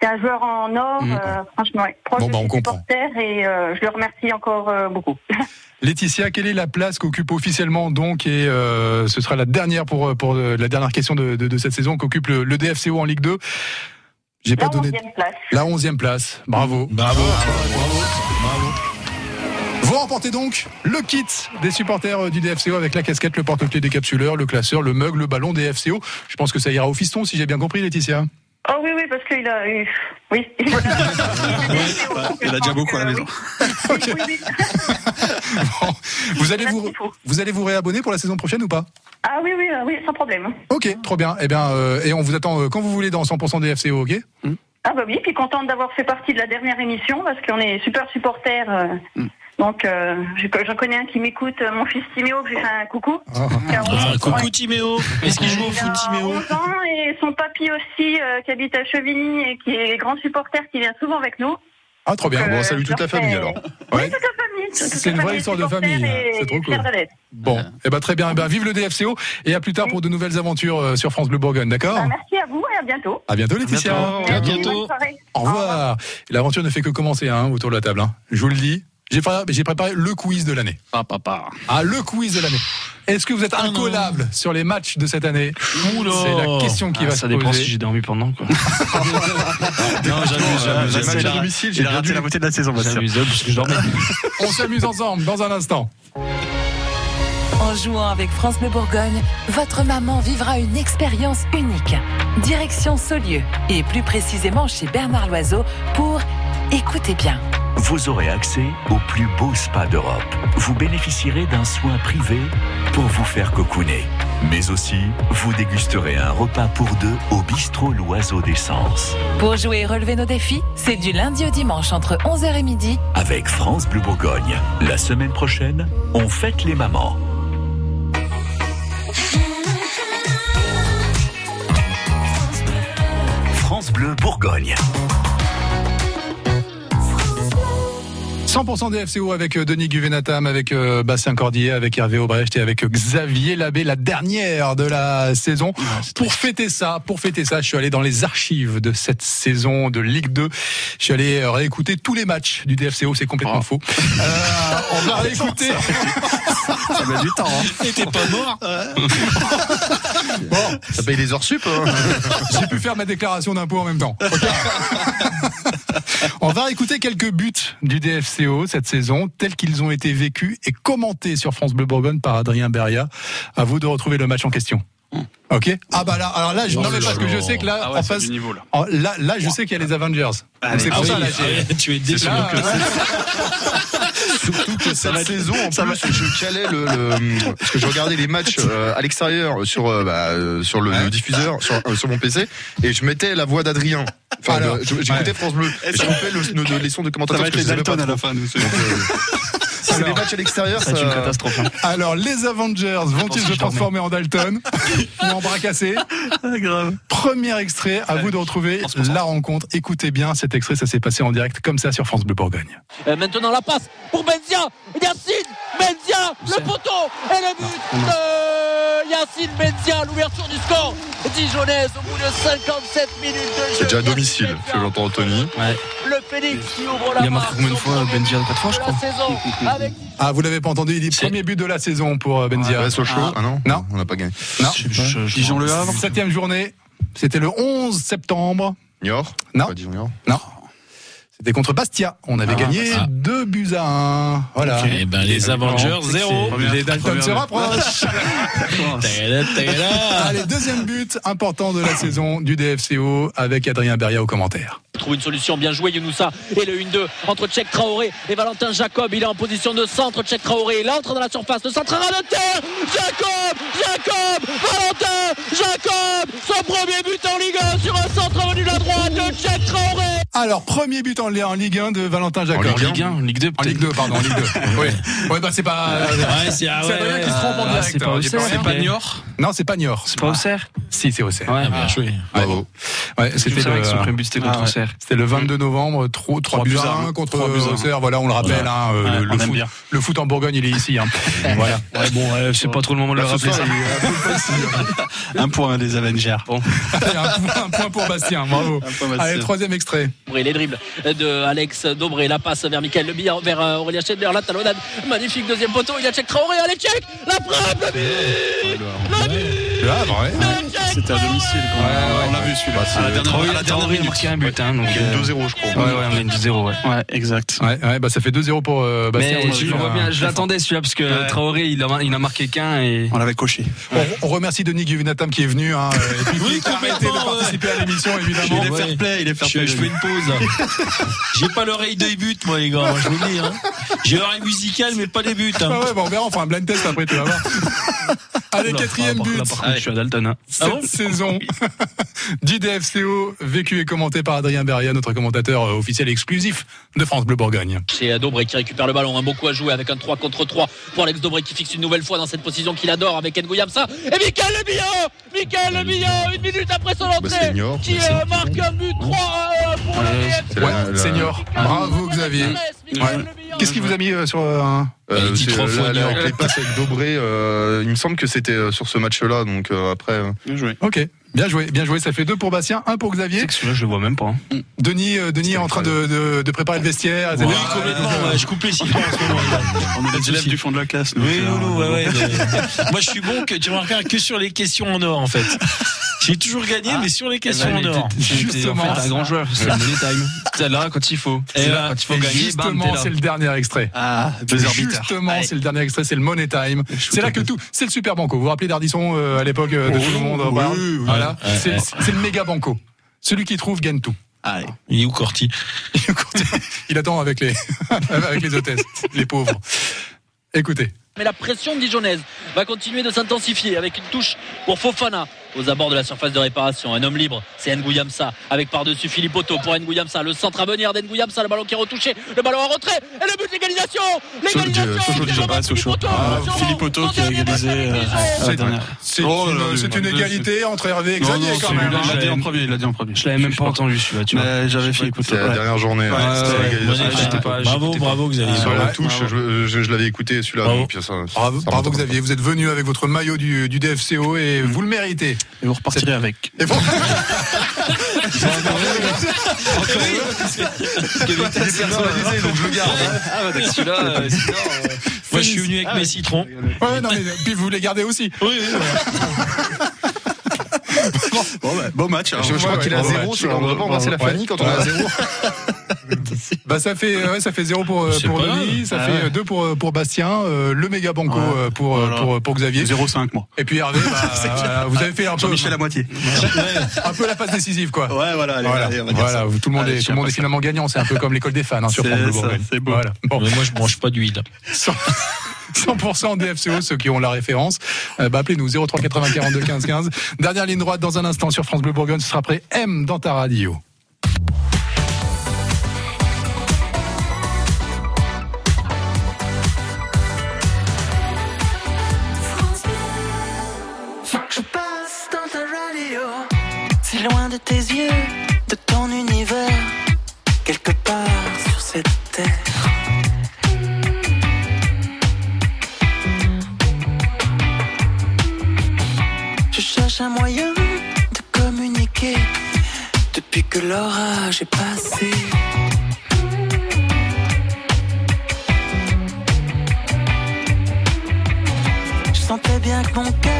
c'est un joueur en or, Mhm. euh, franchement, ouais, proche Bon, de bah, on comprend. et euh, je le remercie encore euh, beaucoup. (laughs) Laetitia, quelle est la place qu'occupe officiellement donc et euh, ce sera la dernière pour pour euh, la dernière question de, de, de cette saison qu'occupe le, le DFCO en Ligue 2. J'ai pas La donné 11e place. la 11e place. Bravo. Bravo. Vous remportez donc le kit des supporters euh, du DFCO avec la casquette, le porte-clés des capsuleurs, le classeur, le mug, le ballon DFCO. Je pense que ça ira au fiston si j'ai bien compris Laetitia. Oh oui, oui, parce qu'il a eu. Oui. (laughs) Il a déjà beaucoup à la maison. (laughs) Vous allez vous vous allez vous réabonner pour la saison prochaine ou pas? Ah oui, oui, euh, oui, sans problème. Ok, trop bien. Eh bien, euh, et on vous attend euh, quand vous voulez dans 100% DFCO, ok? Ah bah oui, puis contente d'avoir fait partie de la dernière émission parce qu'on est super supporters. euh, Mm. Donc euh, je- j'en connais un qui m'écoute, euh, mon fils Timéo, que j'ai fait un coucou. Qui a Ah, 11 coucou ouais. Timéo. Est-ce qu'il joue au foot Timéo 11 ans et son papy aussi euh, qui habite à Chevigny et qui est grand supporter qui vient souvent avec nous. Ah, trop bien. Donc, Bon, euh, salut je toute la famille alors. Oui, toute la famille. C'est une vraie histoire de famille, et- c'est trop et cool. Bon, eh ben très bien. Eh ben vive le DFCO et à plus tard pour de nouvelles aventures euh, sur France Bleu Bourgogne, d'accord Bah, merci à vous et à bientôt. À bientôt Laetitia. Bonne soirée. Au revoir. L'aventure ne fait que commencer hein, autour de la table. hein. Je vous le dis. J'ai préparé, le quiz de l'année. Ah, papa. Ah, le quiz de l'année. Est-ce que vous êtes incollable sur les matchs de cette année C'est la question qui Ah, va ça se dépend poser. si j'ai dormi pendant. Quoi. (laughs) Non. J'ai match Il à a- domicile, j'ai raté la moitié de la saison, Bastien. J'abuse parce que je dormais. (laughs) On s'amuse ensemble dans un instant. En jouant avec France Bleu Bourgogne, votre maman vivra une expérience unique. Direction Saulieu et plus précisément chez Bernard Loiseau pour, écoutez bien, Vous aurez accès au plus beau spa d'Europe. Vous bénéficierez d'un soin privé pour vous faire cocooner. Mais aussi, vous dégusterez un repas pour deux au bistrot L'Oiseau d'Essence. Pour jouer et relever nos défis, c'est du lundi au dimanche entre 11h et midi. Avec France Bleu Bourgogne. La semaine prochaine, on fête les mamans. France Bleu Bourgogne. 100% DFCO avec euh, Denis Guvenatam, avec euh, Bastien Cordier, avec Hervé Aubrecht et avec euh, Xavier Labbé, la dernière de la saison. Pour fêter ça, pour fêter ça, je suis allé dans les archives de cette saison de Ligue 2. Je suis allé réécouter tous les matchs du DFCO, c'est complètement faux. Euh, on va (laughs) réécouter. Ça met du temps. Hein. T'es pas mort (laughs) Bon, Ça paye les heures sup. hein. j'ai pu faire ma déclaration d'impôt en même temps. Ok. On va écouter quelques buts du DFCO cette saison, tels qu'ils ont été vécus et commentés sur France Bleu Bourgogne par Adrien Beria. À vous de retrouver le match en question. Ok Ah bah là, alors là, je, non mais parce que je sais que là, Ah ouais, en face, du niveau, là. en- là, là, je sais qu'il y a les Avengers. Donc c'est pour Ah ça oui, là, ah, tu es déçu. Là, Surtout que cette saison, en plus, je calais le, le- parce que je regardais les matchs euh, à l'extérieur sur euh, bah, euh, sur le, le diffuseur, sur, euh, sur mon PC, et je mettais la voix d'Adrien. Enfin, j'écoutais France Bleu. Et je coupais les sons de Ça commentateurs va parce être les Dalton à la fin, nous. C'est- C'est des matchs à l'extérieur, être une catastrophe. hein. Alors, les Avengers vont-ils se transformer en Dalton (laughs) ou en bras cassés Premier extrait, à vous de retrouver la rencontre. Écoutez bien cet extrait, ça s'est passé en direct comme ça sur France Bleu Bourgogne. Euh, maintenant la passe pour Benzia. Yacine Benzia, le poteau et le but de Yacine Benzia, l'ouverture du score. Dijonnaise au bout de 57 minutes de jeu. C'est déjà à domicile, que j'entends Anthony. Le Phoenix qui ouvre la Il a marqué combien de fois Benzia Quatre fois, je crois. (laughs) Ah, vous l'avez pas entendu, il dit premier but de la saison pour euh, Benzia. Ouais, Sochaux. Ah non Non. On n'a pas gagné. Non. Dijon Le Havre. Septième journée, c'était le 11 septembre. Niort Non. Pas Dijon Niort. Non. C'était contre Bastia. On avait Ah, gagné ah. 2 buts à 1. Voilà. Eh ben, les Avengers, zéro. Les Dalton se rapprochent. (laughs) Allez, deuxième but important de la saison du DFCO avec Adrien Beria au commentaire. Trouve une solution bien jouée Younoussa et le 1-2 entre Tchèque Traoré et Valentin Jacob il est en position de centre Tchèque Traoré il entre dans la surface le centre à de terre Jacob Jacob Valentin Jacob son premier but en Ligue 1 sur un centre venu de la droite de Tchèque Traoré Alors, premier but en, en Ligue 1 de Valentin Jacob. En Ligue 1, Ligue 2 En Ligue 2, pardon, en Ligue 2. (laughs) oui. Ouais, bah c'est pas. Ouais, c'est ah ouais, Adrien ouais, qui se trompe en ah, direct. c'est pas hein, Auxerre. Niort Non, c'est pas Niort. C'est pas Auxerre Si, c'est Auxerre. Ouais, bien joué. Bravo. Ouais, c'était C'est vrai le, que son premier but c'était contre Ah C'était le 22 novembre, 3, buts à 1 contre buts. Auxerre. Voilà, on le rappelle. Ouais. hein, euh, Ouais, le, le on aime foot, bien. le foot en Bourgogne, il est ici. Hein. (laughs) voilà. Ouais, bon, ouais, c'est pas trop le moment de le Là, rappeler ça. un peu facile. Un point des Avengers. Allez, (laughs) un, point, un point pour Bastien. Bravo. Un point, Bastien. Allez, troisième extrait. Les dribbles de Alex Dobré, la passe vers Michael Le Billard, vers euh, Aurélien Schneider, la talonnade, magnifique deuxième poteau, il y a Tchèque Traoré, allez Tchèque, la frappe, le but Le Havre, ouais. C'était à domicile. quand. On l'a vu celui-là. Bah, à la dernière, Traoré, à la dernière il minute. marqué un but, hein, donc. Il y a euh, 2-0, je crois. Ouais, ouais, on gagne 2-0, ouais. Ouais, exact. Ouais, ouais, bah ça fait 2-0 pour euh, Bastien Mais je bien, je l'attendais celui-là parce que Ouais. Traoré il a, il a marqué qu'un et. On l'avait coché. On, on remercie Denis Guvenatam qui est venu hein, et puis Oui, qui a arrêté de participer à l'émission Il évidemment. est est fair play, il est fair Je, play. je fais une pause. (laughs) J'ai pas l'oreille de but, moi, les gars. Je vous le dis. Hein. J'ai l'oreille musicale, mais pas les buts. Hein. Ah ouais, bah on verra, on fera un blind test après, tu vas voir. Allez, Oula, quatrième ah, but. Là, par contre, je suis à Dalton. hein. Cette saison (laughs) DFCO, vécu et commenté par Adrien Beria, notre commentateur euh, officiel exclusif de France Bleu Bourgogne. C'est Dobré qui récupère le ballon, un beaucoup à jouer avec un 3 contre 3 pour Alex Dobré qui fixe une nouvelle fois dans cette position qu'il adore avec Ngouyamsa et Michael Le Billon Michael Le Billon, une minute après son Bah, entrée qui c'est- euh, marque un but 3 à 1 pour le Ouais, la- senior. Bravo Xavier. Ouais. Qu'est-ce qui vous a mis euh, sur euh, un... Euh, euh, là, là, avec les passes avec Dobré, euh, il me semble que c'était euh, sur ce match-là, donc euh, après. euh, Bien joué. Ok, bien joué, bien joué. Ça fait deux pour Bastien, un pour Xavier. C'est que celui-là, je le vois même pas. hein. Denis, euh, Denis est en train de, de, de préparer le vestiaire. Oui, complètement. ouais, je coupe les sifflets en ce moment. On est des élèves du fond de la classe. donc, Oui, oui, oui, ouais, ouais, mais- Moi, je suis bon que tu remarques que sur les questions en or, en fait. J'ai toujours gagné, mais sur les questions en or. T'es en Justement. fait un grand joueur. C'est le money time. T'es là quand il faut. Et C'est là, là quand il faut et gagner. Justement, c'est là. le dernier extrait. Ah, deux arbitres. Justement, c'est le dernier extrait, c'est le Money Time. C'est là que tout, c'est le super banco. Vous vous rappelez d'Ardisson euh, à l'époque euh, de tout le monde oui, voilà. c'est le méga banco. Celui qui trouve gagne tout. Allez. Il est où Corti? (laughs) Il attend avec les (laughs) avec les hôtesses, les pauvres. Écoutez. Mais la pression dijonnaise va continuer de s'intensifier avec une touche pour Fofana aux abords de la surface de réparation. Un homme libre, c'est Ngouyamsa avec par-dessus Philippe Otto pour Ngouyamsa. Le centre à venir d'Ngouyamsa, le ballon qui est retouché, le ballon en retrait et le but l'égalisation L'égalisation. Philippe Otto. Philippe Otto qui a égalisé euh, Dijon. à la dernière. C'est Oh une, bah, égalité entre Hervé et Xavier non, quand même. Il l'a dit Je en l'avais- premier, il l'a dit en premier. Je l'avais même pas entendu celui-là, j'avais fait écouter. C'est la dernière journée. Bravo, bravo, Xavier. Sur la touche, bravo. je, l'avais écouté celui-là. Bravo. Xavier, vous êtes venu avec votre maillot du, du DFCO et vous le méritez. Et vous repartirez avec. Et bon, garde. Ah, bah, celui-là, euh, euh, Moi, je suis venu avec mes citrons. ouais, non, mais puis vous les gardez aussi. Oui, oui, Bon, bah, beau match. alors. Je, je crois Ouais, qu'il est à ouais, zéro. On ne doit pas embrasser la ouais. famille quand on est à zéro. Bah ça fait ouais, ça fait zéro pour euh, pour Denis, grave. ça Ah fait ouais. euh, deux pour euh, pour Bastien, euh, le méga banco Ouais. euh, pour, euh, Voilà. pour pour Xavier. 0,5 moi. Et puis Hervé, (laughs) bah, voilà, vous avez fait un peu Jean-Michel à moitié. (laughs) un peu la passe décisive quoi. Ouais, voilà, allez, Voilà, allez, on va dire voilà, ça. tout le monde Allez, est tout le monde est finalement gagnant, c'est un peu comme l'école des fans hein, sur C'est France Bleu ça, Bourgogne. c'est beau. Voilà. Bon, Mais moi, je mange pas d'huile. (laughs) 100% DFCO, ceux qui ont la référence, euh, bah, appelez-nous 03 80 42 15 15. Dernière ligne droite dans un instant sur France Bleu Bourgogne, ce sera après M dans ta radio. Tes yeux, de ton univers, quelque part sur cette terre. Je cherche un moyen de communiquer depuis que l'orage est passé. Je sentais bien que mon cœur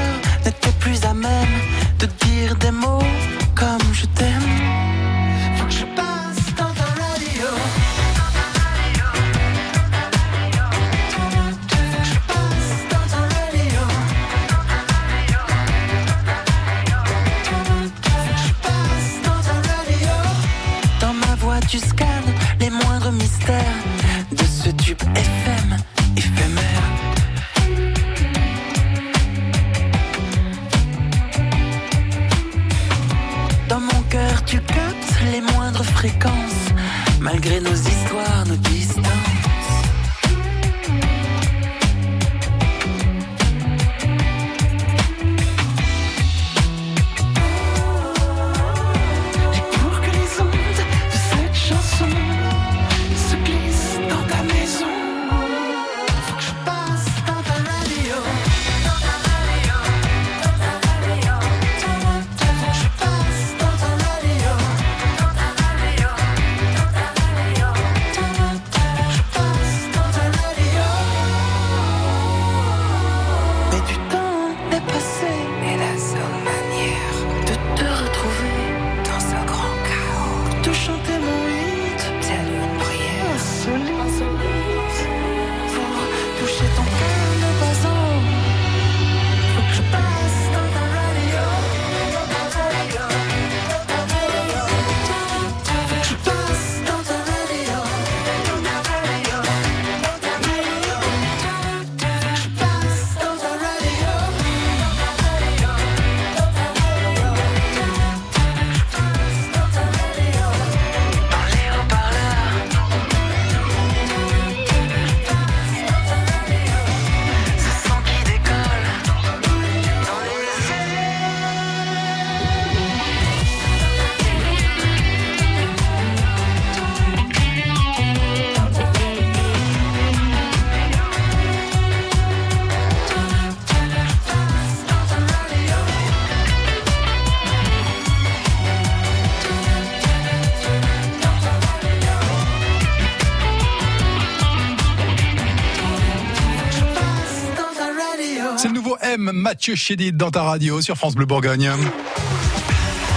Mathieu Chédid dans ta radio sur France Bleu Bourgogne.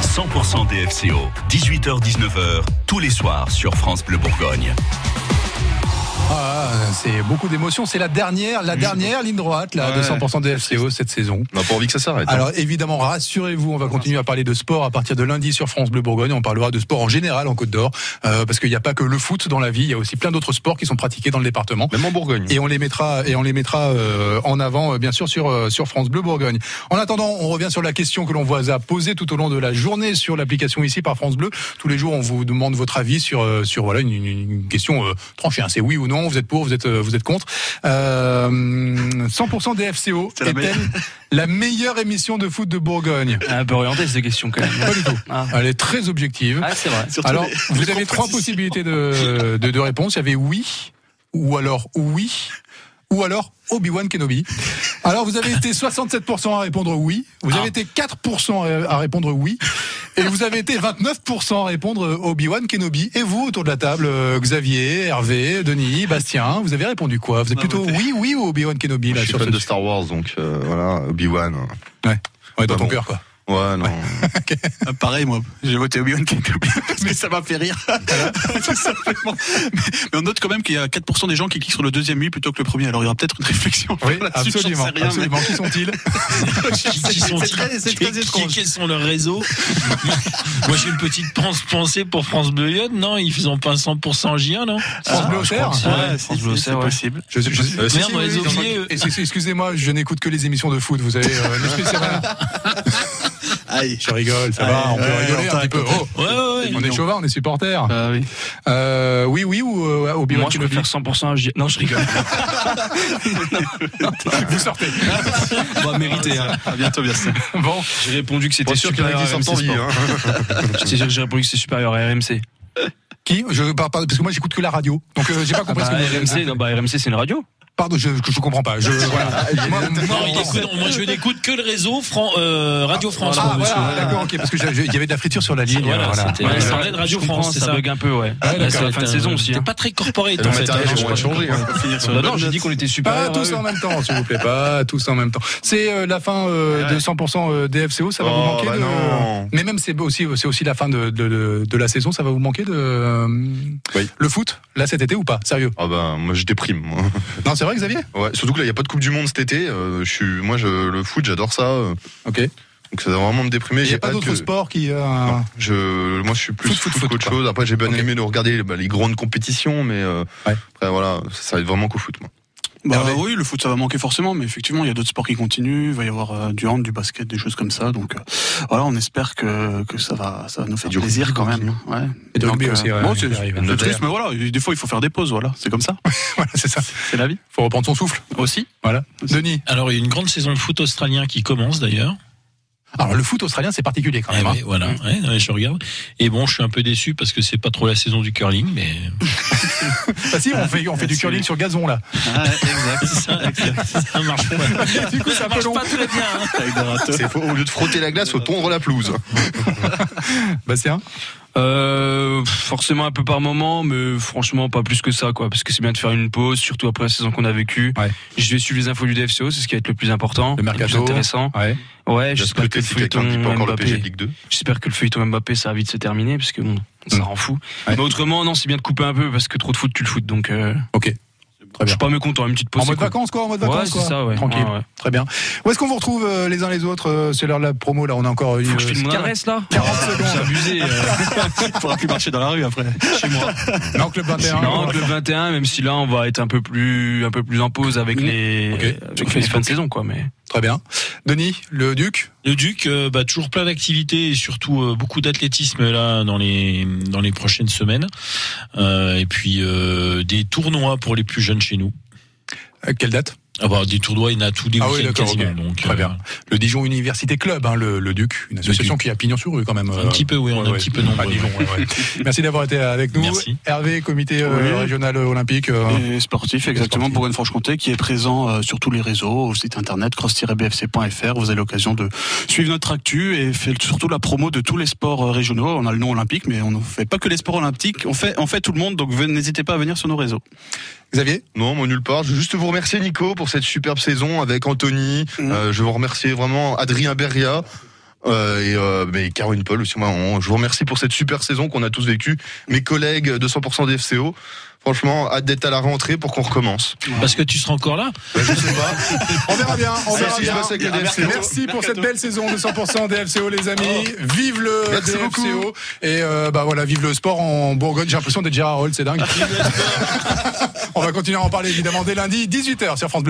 100% DFCO, 18h-19h, tous les soirs sur France Bleu Bourgogne. C'est beaucoup d'émotions. C'est la dernière, la dernière ligne droite là, de Ouais. 100% DFCO cette saison. On n'a pas envie que ça s'arrête. hein. Alors évidemment, rassurez-vous, on va continuer à parler de sport à partir de lundi sur France Bleu Bourgogne. On parlera de sport en général en Côte d'Or, euh, parce qu'il n'y a pas que le foot dans la vie, il y a aussi plein d'autres sports qui sont pratiqués dans le département. Même en Bourgogne. Et on les mettra et on les mettra euh, en avant, euh, bien sûr, sur euh, sur France Bleu Bourgogne. En attendant, on revient sur la question que l'on vous a posée tout au long de la journée sur l'application ici par France Bleu. Tous les jours, on vous demande votre avis sur euh, sur voilà une, une- une question euh, tranchée. hein. C'est oui ou non. Vous êtes pour, vous êtes euh, vous êtes contre. Euh, 100% DFCO C'est la est-elle la meilleure émission de foot de Bourgogne Un peu orienté cette question quand même. Pas du tout. Ah. Elle est très objective. Ah, c'est vrai. Surtout Alors, les- vous les avez trois possibilités de, de, de réponse. Il y avait oui, ou alors oui, ou alors Obi-Wan Kenobi. Alors, vous avez été 67% à répondre oui, vous avez été 4% à- répondre oui, et vous avez été 29% à répondre Obi-Wan Kenobi. Et vous, autour de la table, euh, Xavier, Hervé, Denis, Bastien, vous avez répondu quoi? Vous êtes On a plutôt voté. oui, oui ou Obi-Wan Kenobi Je là suis sur fan de Star Wars, donc euh, voilà, Obi-Wan. Ouais, ouais dans Bah ton bon. cœur quoi. Ouais, non. Ah, (laughs) pareil, moi, j'ai voté Obi-Wan (laughs) que ça m'a fait rire. (laughs) Tout simplement. Mais, mais on note quand même qu'il y a 4% des gens qui cliquent sur le deuxième oui plutôt que le premier. Alors il y aura peut-être une réflexion. Oui, absolument. rien, mais- absolument. Qui sont-ils Qui, sont C'est très- c'est. Quels sont leurs réseaux Moi, j'ai une petite pense- pensée pour France Bleu Lyon. Non, ils ont pas 100% J1, non? France Bleu Auxerre c'est- si, Bleu c'est Auxerre, ouais. possible. Je, je- je- Euh, si, Merde, on les c'est- Excusez-moi, je n'écoute que les émissions de foot. Vous savez, euh, ne (laughs) spécialisez- Je rigole, ça va, on peut Ouais, rigoler on un petit peu. Oh, Ouais, ouais, ouais. on est chauvin, on est supporter. Ah oui. Euh, oui, oui ou euh, au Moi, je peux faire 100% HDI. Non, je rigole. (laughs) Vous sortez. On va mériter. Hein. À bientôt, bien sûr. Bon, J'ai répondu que c'était sûr qu'il y en a supérieur qui à RMC vie. Sport. Hein. (laughs) Je J'ai répondu que c'était supérieur à RMC. qui? Je, par- par- Parce que moi, j'écoute que la radio. Donc, euh, j'ai pas Ah compris bah, ce que vous RMC, non, bah, RMC, c'est une radio. Pardon, je, je comprends pas. Je, (laughs) voilà. Moi- moi- Non, il écoute- moi, je n'écoute que le réseau Fran- euh, Radio France. Ah, voilà, d'accord, ok, parce que il y avait de la friture sur la ligne. Voilà, voilà. c'était- Ouais, ouais, ça ouais. parlait de Radio France, c'est ça ça. bug un peu, ouais. Ouais, Là, c'est la fin de saison aussi. T'es hein. pas très corporate, Le en fait. matériel, hein, on va je- changer. hein. Une non, j'ai dit qu'on était Pas supérieur. tous en même temps, s'il vous plaît. Pas tous en même temps. C'est euh, la fin euh, de 100% euh, DFCO. Ça va Oh, vous manquer bah non. Mais même c'est aussi c'est aussi la fin de, la saison. Ça va vous manquer de le foot là cet été ou pas? Sérieux? Ah bah moi je déprime. Non, c'est vrai, Xavier? Ouais, surtout que là il y a pas de Coupe du Monde cet été. euh, je suis, moi je, le foot j'adore ça. euh, Ok. donc ça va vraiment me déprimer. Il n'y a pas d'autres que- sports qui. euh, Non, je, moi je suis plus Foot, foot, foot, qu'autre chose. Après j'ai bien aimé de regarder bah, les grandes compétitions, mais euh, Ouais. après voilà, ça va être vraiment qu'au foot. Moi. Bah oui, le foot ça va manquer forcément, mais effectivement il y a d'autres sports qui continuent. Il va y avoir euh, du hand, du basket, des choses comme ça. Donc euh, voilà, on espère que, que ça va ça va nous faire du plaisir quand même. Ouais. Et Donc, euh, aussi, ouais, bon, il c'est triste, mais voilà, des fois il faut faire des pauses. Voilà, c'est comme ça. (laughs) voilà, c'est ça. C'est la vie. Faut reprendre son souffle. Aussi. Voilà. Denis. Alors, il y a une grande saison de foot australien qui commence d'ailleurs. Alors le foot australien, c'est particulier quand Eh même. hein. ouais, voilà, ouais, ouais, je regarde. Et bon, je suis un peu déçu parce que c'est pas trop la saison du curling, mais (laughs) Bah si, on fait on fait du curling sur gazon là. Ah, exact. (laughs) ça, ça marche pas. (laughs) Du coup, ça marche long. pas très bien. hein. Au lieu de frotter la glace, faut tondre la pelouse. Bastien. Euh, forcément un peu par moment, mais franchement pas plus que ça, quoi. Parce que c'est bien de faire une pause, surtout après la saison qu'on a vécue. Ouais. Je vais suivre les infos du DFCO, c'est ce qui va être le plus important, Le mercato. plus intéressant. Ouais. Ouais, J'espère que le si le Mbappé, 2. j'espère que le feuilleton Mbappé ça va vite se terminer, parce que bon, ça rend fou. Ouais. Mais autrement, non, c'est bien de couper un peu, parce que trop de foot, tu le foot, donc. Euh, Ok. Très je bien. suis pas mécontent, une petite pause. En c'est mode cool. vacances quoi, en mode Ouais, vacances c'est quoi. ça, ouais. Tranquille. Ouais, ouais. Très bien. Où est-ce qu'on vous retrouve euh, les uns les autres euh, C'est l'heure de la promo là. On a encore une. Faut que je filme mon euh, adresse là 40 C'est (laughs) secondes. abusé. euh, Il (laughs) faudra plus marcher dans la rue après. chez moi. Non, club 21. Non, Club 21, même si là on va être un peu plus, un peu plus en pause avec les, Ok. avec les fins de saison, quoi. Mais Très bien. Denis, le Duc. Le Duc, euh, bah, toujours plein d'activités et surtout euh, beaucoup d'athlétisme là dans les dans les prochaines semaines. Euh, et puis euh, des tournois pour les plus jeunes chez nous. Euh, quelle date? Ah bah, des tournois, il y en a tous les Ah oui, quasiment. Donc, Très euh, bien. Le Dijon Université Club, hein, le, le Duc, une association Duc. qui a pignon sur rue quand même. Un petit peu, oui, on est un petit peu nombreux, À Dijon, ouais. ouais, ouais. Merci d'avoir été avec nous. Merci. Hervé, comité euh, régional olympique. euh, Et sportif, exactement, sportif. Bourgogne-Franche-Comté, qui est présent euh, sur tous les réseaux, au site internet cross-bfc.fr. Vous avez l'occasion de suivre notre actu et fait surtout la promo de tous les sports euh, régionaux. On a le nom olympique, mais on ne fait pas que les sports olympiques. On fait, on fait tout le monde, donc n'hésitez pas à venir sur nos réseaux. Xavier Non, moi nulle part. Je veux juste vous remercier Nico pour cette superbe saison avec Anthony. Mm. Euh, je veux remercier vraiment Adrien Beria. Euh, et euh, mais Caroline Paul aussi. Moi, on- je vous remercie pour cette super saison qu'on a tous vécue. Mes collègues de 100% DFCO. Franchement, hâte d'être à la rentrée pour qu'on recommence. Parce que tu seras encore là Bah, je sais pas. On verra bien, on Merci, verra bien. bosse avec le DFCO. Merci pour cette belle saison de 100% DFCO les amis. Vive le Merci DFCO beaucoup. et euh, bah voilà, vive le sport en Bourgogne. J'ai l'impression d'être Gérard Roll, c'est dingue. (laughs) on va continuer à en parler évidemment dès lundi 18h sur France Bleu.